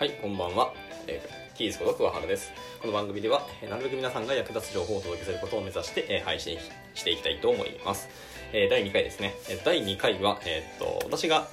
はい、こんばんは。えー、キースこと桑原です。この番組では、えーなるべく皆さんが役立つ情報をお届けすることを目指して、えー配信していきたいと思います。えー第2回ですね。えー第2回は、えーっと、私が、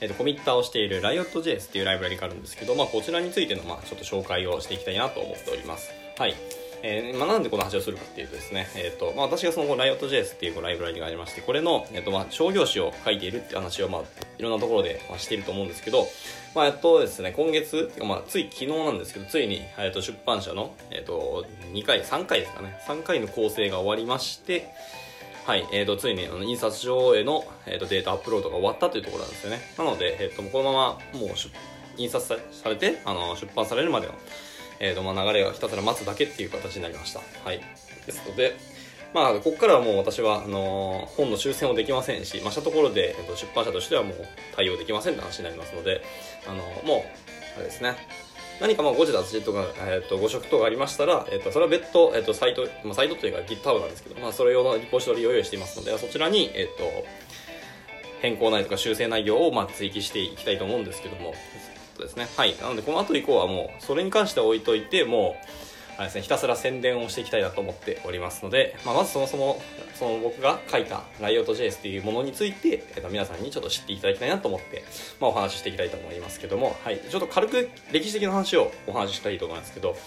えーっと、コミッターをしている Riot.js っていうライブラリがあるんですけど、まあ、こちらについての、まあ、ちょっと紹介をしていきたいなと思っております。はい。えーまあ、なんでこの話をするかっていうとですね、えーとまあ、私がその Riot.js っていうライブラリがありましてこれの、えーとまあ、商業誌を書いているって話を、まあ、いろんなところで、まあ、していると思うんですけど、まあ、やっとですね今月、まあ、つい昨日なんですけどついに、えー、と出版社の、えー、と2回3回ですかね3回の構成が終わりましてはい、えー、とついにあの印刷所への、えー、とデータアップロードが終わったというところなんですよね。なので、えー、とこのままもう出印刷されてあの出版されるまでのえーとまあ、流れをひたすら待つだけっていう形になりました。はい、ですので、まあ、ここからはもう私はあのー本の修正もできませんし、まあ、したところで、えーと出版社としてはもう対応できませんって話になりますので、あのーもう、あれですね、何かまあ誤字脱字とか、えー、と誤植とかありましたら、えー、とそれは別途、えー、とサイト、まあ、サイトというか GitHub なんですけど、まあ、それ用のリポジトリを用意していますので、そちらに、えー、と変更内容とか修正内容をまあ追記していきたいと思うんですけども、そうですね。はい。なので、この後以降はもう、それに関しては置いといて、もう、あれですね、ひたすら宣伝をしていきたいなと思っておりますので、まあ、まずそもそも、その僕が書いた Riot.js っていうものについて、えっと、皆さんにちょっと知っていただきたいなと思って、まあ、お話ししていきたいと思いますけども、はい。ちょっと軽く歴史的な話をお話ししたいと思いますけど、はい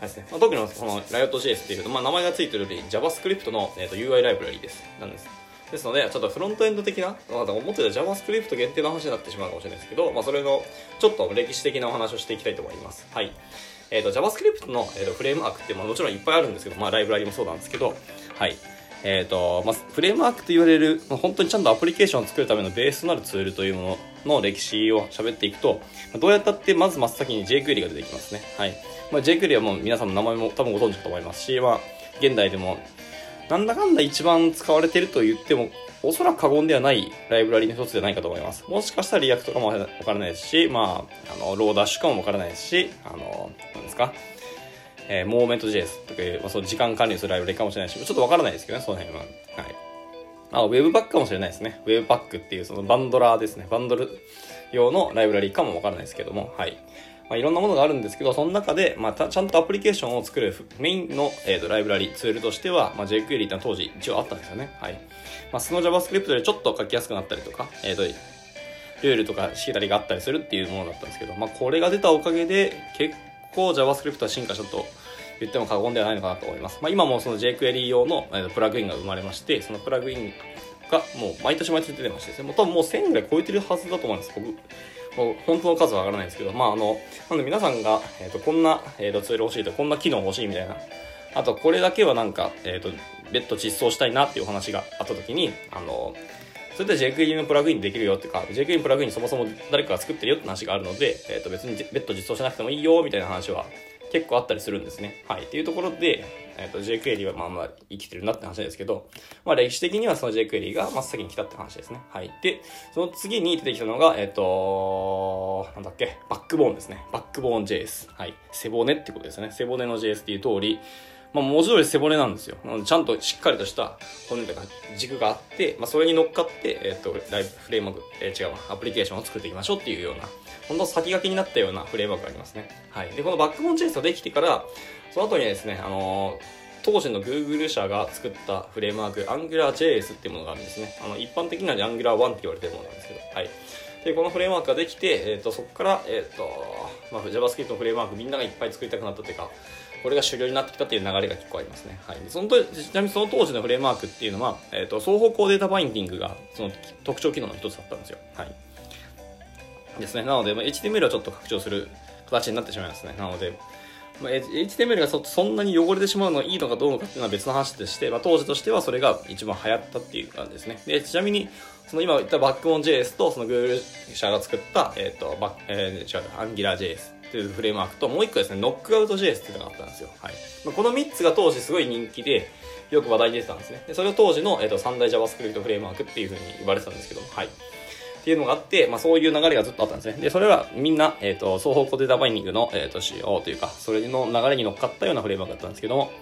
ですねまあ、特にこの Riot.js っていうと、まあ、名前がついてるより JavaScript の、えっと UI ライブラリです。なんです。ですので、ちょっとフロントエンド的な、まあ、思ってた JavaScript 限定の話になってしまうかもしれないですけど、まあ、それのちょっと歴史的なお話をしていきたいと思います。はい。えっ、と、JavaScript の、えー、とフレームワークって、まあ、もちろんいっぱいあるんですけど、まあ、ライブラリもそうなんですけど、はい。えっ、と、まあ、フレームワークと言われる、まあ、本当にちゃんとアプリケーションを作るためのベースとなるツールというものの歴史を喋っていくと、どうやったってまず真っ先に jQuery が出てきますね。はい。まあ、jQuery はもう皆さんの名前も多分ご存知だと思いますし、まあ、現代でもなんだかんだ一番使われてると言っても、おそらく過言ではないライブラリの一つじゃないかと思います。もしかしたら React かもわからないですし、まあ、あの、 Lodash かもわからないですし、あの、なんですか、えー、モーメント JS とかいう、まあ、そう時間管理するライブラリかもしれないし、ちょっとわからないですけどね、その辺は。はい。あ、ウェブバックかもしれないですね。ウェブバックっていうそのバンドラーですね。バンドル用のライブラリかもわからないですけども、はい。まあ、いろんなものがあるんですけど、その中で、まあ、たちゃんとアプリケーションを作るメインの、えー、とライブラリ、ツールとしては、まあ、jQuery ってのは当時一応あったんですよね。はい。まあ、その JavaScript でちょっと書きやすくなったりとか、えっ、と、ルールとかしきたりがあったりするっていうものだったんですけど、まあ、これが出たおかげで、結構 JavaScript は進化したと言っても過言ではないのかなと思います。まあ、今もその jQuery 用の、えーとプラグインが生まれまして、そのプラグインがもう毎年毎年出てましてですね、もう多分もう1000ぐらい超えてるはずだと思うんです。もう本当の数は上がらないんですけど、まああの、なんで皆さんが、えっ、と、こんな、えー、とツール欲しいと、こんな機能欲しいみたいな、あとこれだけはなんか、えっ、と、別途実装したいなっていうお話があった時に、あの、それで jQuery のプラグインできるよっていうか、jQuery のプラグインそもそも誰かが作ってるよって話があるので、えっ、と別に別途実装しなくてもいいよみたいな話は結構あったりするんですね。はい。っていうところで、えっ、と jQuery はまあまあ生きてるなって話ですけど、まあ歴史的にはその jQuery が真っ先に来たって話ですね。はい。で、その次に出てきたのが、えっ、となんだっけ、バックボーンですね。バックボーン JS。はい。背骨ってことですね。背骨の JS っていう通り、まあ、文字通り背骨なんですよ。ちゃんとしっかりとした骨とか軸があって、まあ、それに乗っかって、えっ、と、ライブ、フレームワーク、えー違うわ、アプリケーションを作っていきましょうっていうような、本当先駆けになったようなフレームワークがありますね。はい。で、このバックボーン JS ができてから、その後にですね、あのー当時の Google 社が作ったフレームワーク AngularJS っていうものがあるんですね。あの一般的には Angular1 って言われてるものなんですけど、はい。で、このフレームワークができて、えっ、と、そこから、えっ、と、まあ、JavaScript のフレームワークみんながいっぱい作りたくなったというか、これが主流になってきたっていう流れが結構ありますね。はい。そのとちなみにその当時のフレームワークっていうのは、えっ、と、双方向データバインディングがその特徴機能の一つだったんですよ。はい。ですね。なので、まあ、HTML はちょっと拡張する形になってしまいますね。なので、まあ、HTML がそそんなに汚れてしまうのがいいのかどうかっていうのは別の話でして、まあ、当時としてはそれが一番流行ったっていう感じですね。で、ちなみに、その今言ったバックボーン JS とその Google 社が作った、えっ、と、バッえー、違う、AngularJS ていうフレームワークと、もう一個ですね、Knockout.js っていうのがあったんですよ。はい。まあ、この3つが当時すごい人気で、よく話題に出てたんですね。で、それを当時の、えー、と三大 JavaScript フレームワークっていうふうに言われてたんですけど、はい。っていうのがあって、まあ、そういう流れがずっとあったんですね。で、それはみんな、えっ、と、双方向データバインディングの、えっ、と、仕様というか、それの流れに乗っかったようなフレームワークだったんですけども、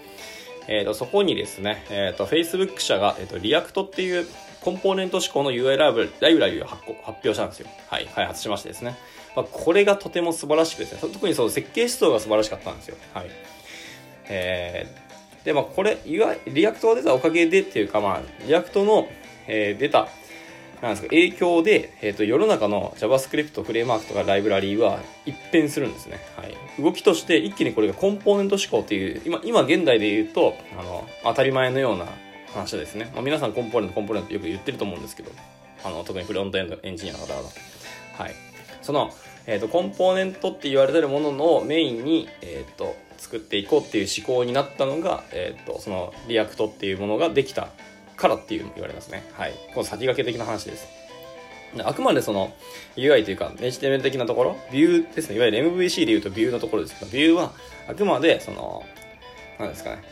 えっ、と、そこにですね、えっ、と、Facebook 社が、えっ、と、React っていうコンポーネント指向の UI ライブラリを発発表したんですよ。はい、開発しましてですね。まあ、これがとても素晴らしくですね特にその設計思想が素晴らしかったんですよ。はい。えー、でまあこれは React が出たおかげでっていうかまあ React の、えー、出たなんですか影響で、えーと、世の中の JavaScript フレームワークとかライブラリーは一変するんですね、はい、動きとして一気にこれがコンポーネント指向っていう今今現代で言うとあの当たり前のような話ですね、まあ、皆さんコンポーネントコンポーネントよく言ってると思うんですけどあの特にフロントエンドエンジニアの方々。はい。その、えーと、コンポーネントって言われてるもののメインに、えーと、作っていこうっていう指向になったのが、えーとその React っていうものができたからっていう言われますね。はい。この先駆け的な話です。あくまでその UI というか HTML 的なところ、ビューですね。いわゆる MVC で言うとビューのところですけど、ビューはあくまでその、なんですかね。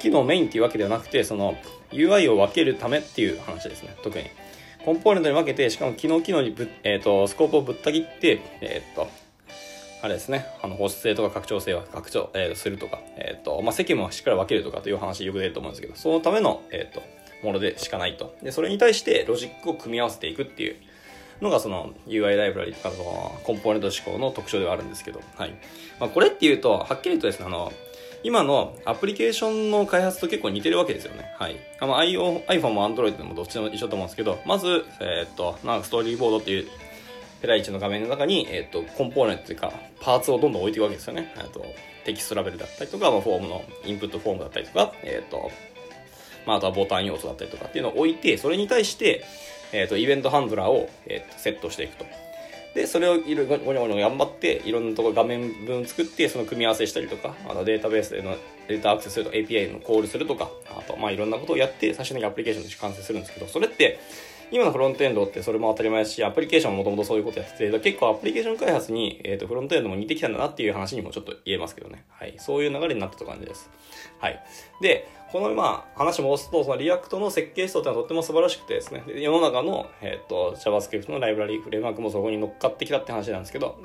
機能メインっていうわけではなくて、その UI を分けるためっていう話ですね。特に。コンポーネントに分けて、しかも機能機能にぶ、えっ、ー、と、スコープをぶった切って、えっ、ー、と、あれですね、あの保湿性とか拡張性は拡張、えー、するとか、えっ、と、まあ、積もしっかり分けるとかという話よく出ると思うんですけど、そのための、えっ、と、ものでしかないと。で、それに対してロジックを組み合わせていくっていうのがその UI ライブラリとかのコンポーネント思考の特徴ではあるんですけど、はい。まあ、これっていうと、はっきりとですね、あの、今のアプリケーションの開発と結構似てるわけですよね。はい。あの iPhone も Android でもどっちでも一緒と思うんですけど、まず、えー、っと、なんかストーリーボードっていうペライチの画面の中に、えー、っと、コンポーネントというか、パーツをどんどん置いていくわけですよね。えっとテキストラベルだったりとか、まあ、フォームのインプットフォームだったりとか、えっ、と、まあ、あとはボタン要素だったりとかっていうのを置いて、それに対して、えっ、と、イベントハンドラーを、えー、とセットしていくと。で、それをいろいろごにょごにょ頑張って、いろんなところ画面分作って、その組み合わせしたりとか、あのデータベースでのデータアクセスすると API のコールするとか、あと、まあいろんなことをやって、最終的にアプリケーションとして完成するんですけど、それって、今のフロントエンドってそれも当たり前ですし、アプリケーションももともとそういうことやってて、結構アプリケーション開発に、えっ、ー、と、フロントエンドも似てきたんだなっていう話にもちょっと言えますけどね。はい。そういう流れになったと感じです。はい。で、このまあ話戻すと、その React の設計思想ってのはとっても素晴らしくてですね、世の中の、えっ、ー、と JavaScript のライブラリー、フレームワークもそこに乗っかってきたって話なんですけど、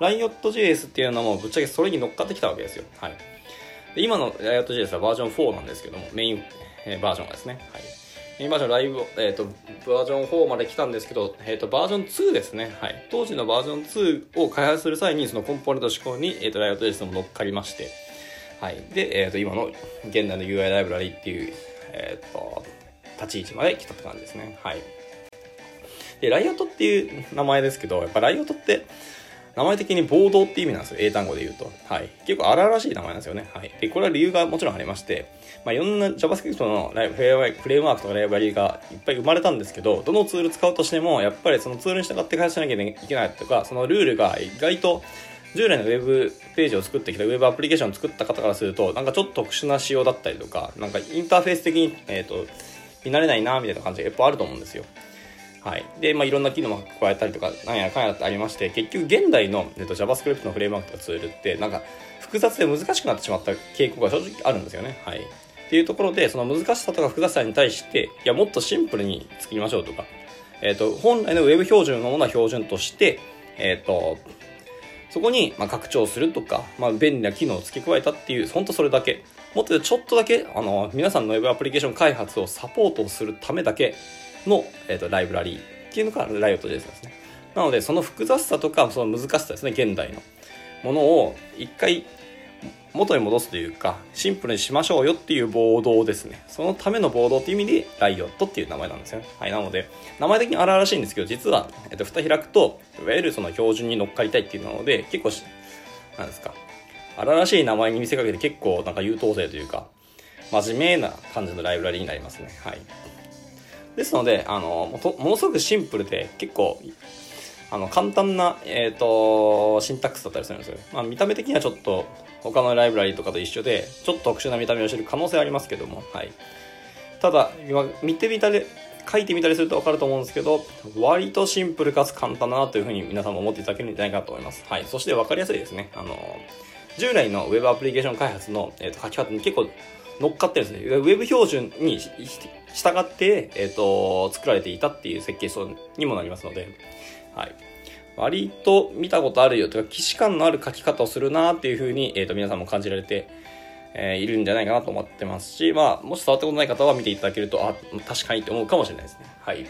Riot.js っていうのもぶっちゃけそれに乗っかってきたわけですよ。はい。今の Riot.js はバージョン4なんですけども、メイン、えー、バージョンがですね。はい。メインバージョンライブ、えっ、ー、と、バージョン4まで来たんですけど、えっ、ー、と、バージョン2ですね。はい。当時のバージョン2を開発する際に、そのコンポーネント思考に、えっ、ー、と、Riot.js も乗っかりまして、はい。で、え、ー、と、今の現代の UI ライブラリっていう、えっ、と、立ち位置まで来たって感じですね。はい。で、ライオットっていう名前ですけど、やっぱライオットって、名前的に暴動って意味なんですよ。英単語で言うと。はい。結構荒々しい名前なんですよね。はい。で、これは理由がもちろんありまして、まあ、いろんな JavaScript のフレームワークとかライブラリがいっぱい生まれたんですけど、どのツール使うとしても、やっぱりそのツールに従って開発しなきゃいけないとか、そのルールが意外と従来のウェブページを作ってきたウェブアプリケーションを作った方からすると、なんかちょっと特殊な仕様だったりとか、なんかインターフェース的に、えっ、ー、と、見慣れないな、みたいな感じがやっぱあると思うんですよ。はい。で、まあ、いろんな機能も加えたりとか、なんやかんやってありまして、結局現代の、えっと、JavaScript のフレームワークとかツールって、なんか、複雑で難しくなってしまった傾向が正直あるんですよね。はい。っていうところで、その難しさとか複雑さに対して、いや、もっとシンプルに作りましょうとか、えっ、ー、と、本来の Web 標準のものは標準として、えっ、ー、と、そこに、ま拡張するとか、まあ、便利な機能を付け加えたっていう、ほんとそれだけ。もっとちょっとだけ、あの、皆さんの Web アプリケーション開発をサポートするためだけの、え、ー、と、ライブラリーっていうのがライオット JS ですね。なので、その複雑さとか、その難しさですね、現代のものを一回元に戻すというか、シンプルにしましょうよっていうボードですね。そのためのボードっていう意味で、ライオットっていう名前なんですよね。はい、なので、名前的に荒々しいんですけど、実は、えっと、蓋開くと、いわゆるその標準に乗っかりたいっていうので、結構なんですか、荒々しい名前に見せかけて結構なんか優等生というか、真面目な感じのライブラリになりますね。はい。ですので、あの、ものすごくシンプルで、結構、あの、簡単な、えっ、ー、と、シンタックスだったりするんですよ。まあ、見た目的にはちょっと、他のライブラリとかと一緒で、ちょっと特殊な見た目をしてる可能性ありますけども、はい。ただ、見てみたり、書いてみたりすると分かると思うんですけど、割とシンプルかつ簡単だなというふうに皆さんも思っていただけるんじゃないかと思います。はい。そして分かりやすいですね。あの、従来の Web アプリケーション開発の、えー、と書き方に結構乗っかってるんですね。Web 標準に従って、えっ、ー、と、作られていたっていう設計書にもなりますので、はい。割と見たことあるよというか、既視感のある書き方をするなっていうふうに、えっ、ー、と、皆さんも感じられて、えー、いるんじゃないかなと思ってますし、まあ、もし触ったことない方は見ていただけると、あ、確かにって思うかもしれないですね。はい。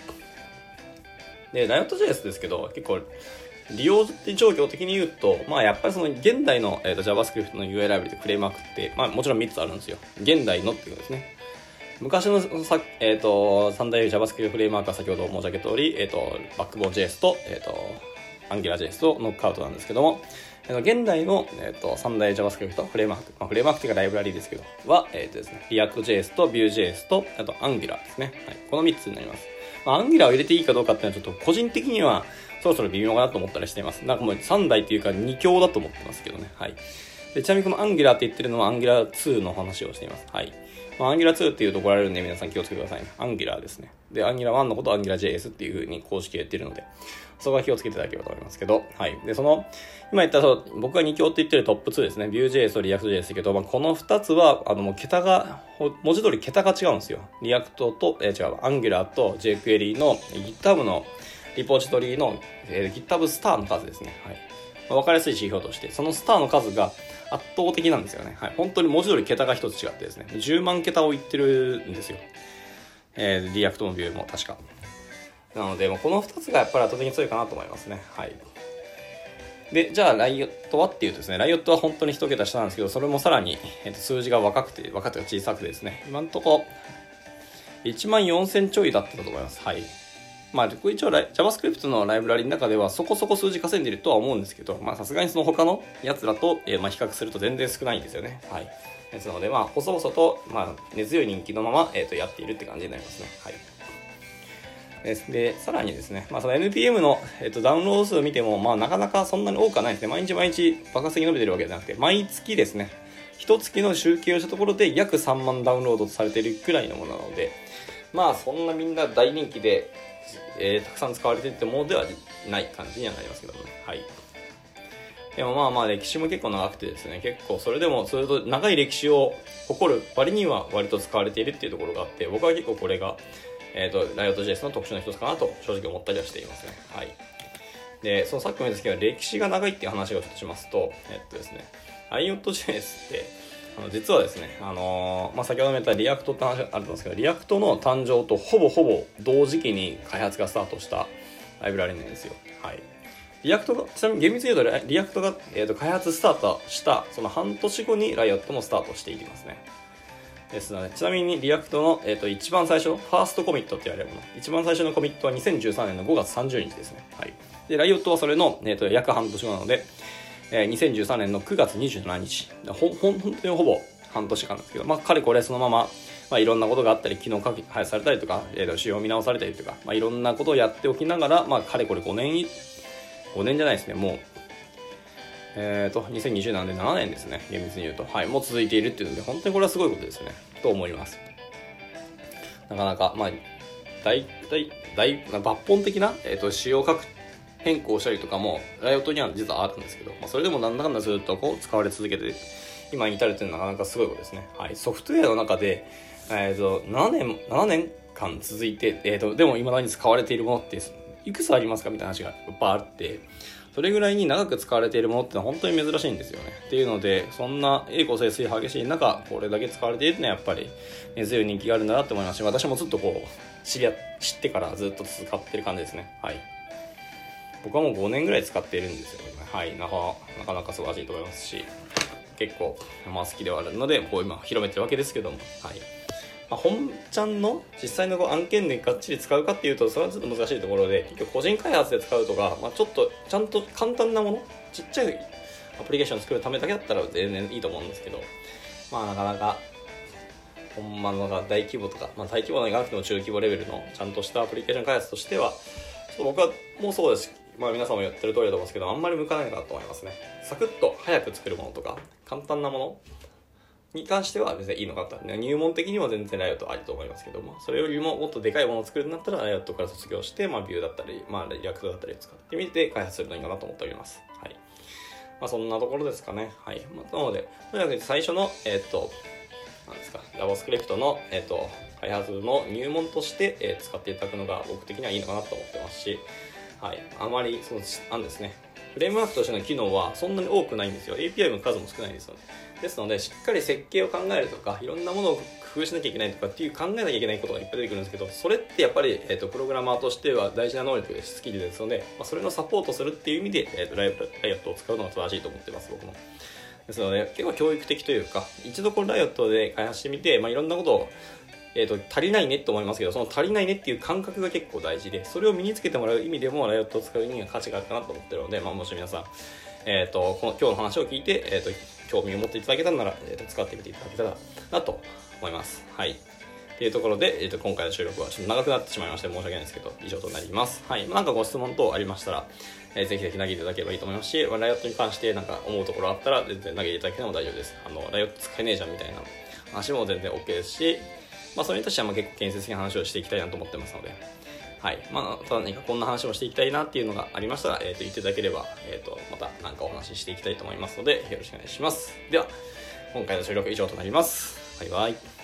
で、Riot.js ですけど、結構、利用状況的に言うと、まあ、やっぱりその現代の、えーと、JavaScript の UI ライブリでフレームワークって、まあ、もちろん3つあるんですよ。現代のっていうことですね。昔のさ、えーと、三大 JavaScript フレームワークは先ほど申し上げた通り、えーと、バックボーン JS と,、えーと、AngularJS とノックアウトなんですけども、えー、現代の、えー、と三大 JavaScript フレームワーク、まあ、フレームワークというかライブラリーですけど、は、えーとですね、React.js と Vue.js と、あと Angular ですね。はい、この3つになります。まあ、Angular を入れていいかどうかっていうのはちょっと個人的にはそろそろ微妙かなと思ったりしています。なんかもう3台っていうか2強だと思ってますけどね。はい。でちなみにこの Angular って言ってるのは Angular 2の話をしています。はい。まあ、Angular 2っていうと怒られるんで皆さん気をつけてくださいね。Angular ですね。で、Angular 1のことを AngularJS っていう風に公式で言ってるので、そこは気をつけていただければと思いますけど、はい。で、その、今言ったそう、僕が2強って言ってるトップ2ですね。Vue.js と React.js ですけど、まあ、この2つは、あの、もう桁が、文字通り桁が違うんですよ。React と、えー、違う、Angular と jQuery の GitHub のリポジトリの、えー、GitHub スターの数ですね。はい。まあ、分かりやすい指標として、そのスターの数が圧倒的なんですよね。はい。本当に文字通り桁が一つ違ってですね、10万桁を言ってるんですよ。えー、 React も Vue も確か。なので、この2つがやっぱり圧倒的に強いかなと思いますね。はい。で、じゃあ、 Riot はっていうとですね、 Riot は本当に1桁下なんですけど、それもさらに、えー、と数字が若くて、若くて小さくてですね、今んとこ、1万4000ちょいだったと思います。はい。まあ、一応 JavaScript のライブラリの中ではそこそこ数字稼いでるとは思うんですけど、まあさすがにその他のやつらと、えー、まあ比較すると全然少ないんですよね。はい。ですので、まあ、細々と、まあ、根強い人気のまま、えっ、ー、と、やっているって感じになりますね。はい。ででさらにですね、まあ、その NPM の、えっと、ダウンロード数を見ても、まあ、なかなかそんなに多くはないですね。毎日毎日爆発的に伸びてるわけじゃなくて、毎月ですね、一月の集計をしたところで約3万ダウンロードされているくらいのものなので、まあ、そんなみんな大人気で、えー、たくさん使われてるってものではない感じにはなりますけどもね。はい。でもまあまあ歴史も結構長くてですね、結構それでもそれと長い歴史を誇る割には割と使われているっていうところがあって、僕は結構これが、えっ、ー、と、ライオット JS の特徴の一つかなと正直思ったりはしていますね。はい。で、そのさっきも言ったんですけど、歴史が長いっていう話をちょっとしますと、えっとですね、Riot.js って、あの実はですね、あのー、まあ、先ほども言った React って話あると思うんですけど、 React の誕生とほぼほぼ同時期に開発がスタートしたライブラリなんですよ。はい。 React が、ちなみに厳密に言うと、 React が、えーと、開発スタートしたその半年後に Riot もスタートしていきますね。ですので、ちなみに React の、えーと、一番最初 first commit って言われるもの、一番最初のコミットは2013年の5月30日ですね。はい。で、ライオットはそれの、えーと、約半年後なので、えー、2013年の9月27日。ほ、ほ、本当にほぼ半年間ですけど、まあ、彼これそのまま、まあ、いろんなことがあったり、昨日書き、配されたりとか、えー、と仕様見直されたりとか、まあ、いろんなことをやっておきながら、まあ、かれこれ5年、5年じゃないですね、もう、えっ、ー、と、2020なんで7年ですね、厳密に言うと。はい、もう続いているっていうので、本当にこれはすごいことですね、と思います。なかなか、まあ、大体、大、抜本的な、えっ、ー、と、仕様書く変更したりとかも、ライオットには実はあるんですけど、まあ、それでもなんだかんだずっとこう使われ続けて、今に至るというのはなかなかすごいことですね。はい。ソフトウェアの中で、えっ、ー、と、7年、7年間続いて、えっ、ー、と、でも未だに使われているものって、いくつありますかみたいな話がいっぱいあって、それぐらいに長く使われているものってのは本当に珍しいんですよね。っていうので、そんな栄光盛衰激しい中、これだけ使われているのはやっぱり根強い人気があるんだなって思いますし、私もずっとこう、知り合、知ってからずっと使ってる感じですね。はい。僕はもう5年ぐらい使っているんですよね。はい。なかなかなか素晴らしいと思いますし、結構、まあ好きではあるので、こう今広めてるわけですけども、はい。まあ、本ちゃんの実際のこう案件でがっちり使うかっていうと、それはちょっと難しいところで、結局個人開発で使うとか、まあ、ちょっとちゃんと簡単なもの、ちっちゃいアプリケーション作るためだけだったら全然いいと思うんですけど、まあなかなか、ほんまのが大規模とか、まあ大規模ながなくても中規模レベルのちゃんとしたアプリケーション開発としては、僕はもうそうですまあ皆さんもやってる通りだと思うんですけど、あんまり向かないかなと思いますね。サクッと早く作るものとか、簡単なものに関しては別にいいのかと。入門的にも全然 Riot ありと思いますけども、それよりももっとでかいものを作るんだったら、 Riot から卒業して、まあ Vue だったり、まあ React だったりを使ってみて開発するのいいかなと思っております。はい。まあそんなところですかね。はい。まあ、なので、とにかく最初の、えー、っと、なんですか、JavaScript の、えー、っと、開発の入門として、えー、使っていただくのが僕的にはいいのかなと思ってますし、はい、あまりそのなんですねフレームワークとしての機能はそんなに多くないんですよ。API の数も少ないんですよね。ですのでしっかり設計を考えるとかいろんなものを工夫しなきゃいけないとかっていう考えなきゃいけないことがいっぱい出てくるんですけどそれってやっぱり、えーと、プログラマーとしては大事な能力ですスキルですので、まあ、それのサポートするっていう意味で、えーと、ライライオットを使うのが正しいと思ってます僕も。ですので結構教育的というか一度このライオットで開発してみて、まあ、いろんなことをえーと、足りないねって思いますけどその足りないねっていう感覚が結構大事でそれを身につけてもらう意味でもライオットを使う意味が価値があるかなと思ってるので、まあ、もし皆さん、えーと、この今日の話を聞いて、えーと、興味を持っていただけたなら、えー、と使ってみていただけたらなと思います。はいっていうところで、えー、と今回の収録はちょっと長くなってしまいまして申し訳ないですけど以上となります。はい。なんかご質問等ありましたら、えー、ぜひぜひ投げていただければいいと思いますし、まあライオットに関してなんか思うところあったら全然投げていただけても大丈夫です。あの、ライオット使えねえじゃんみたいな話も全然 OK ですし、まあ、それに対してはまあ結構建設的な話をしていきたいなと思ってますので、はい。まあ、ただ何かこんな話をしていきたいなっていうのがありましたら、え、ー、と、言っていただければ、え、ー、と、また何かお話ししていきたいと思いますので、よろしくお願いします。では、今回の収録以上となります。バイバイ。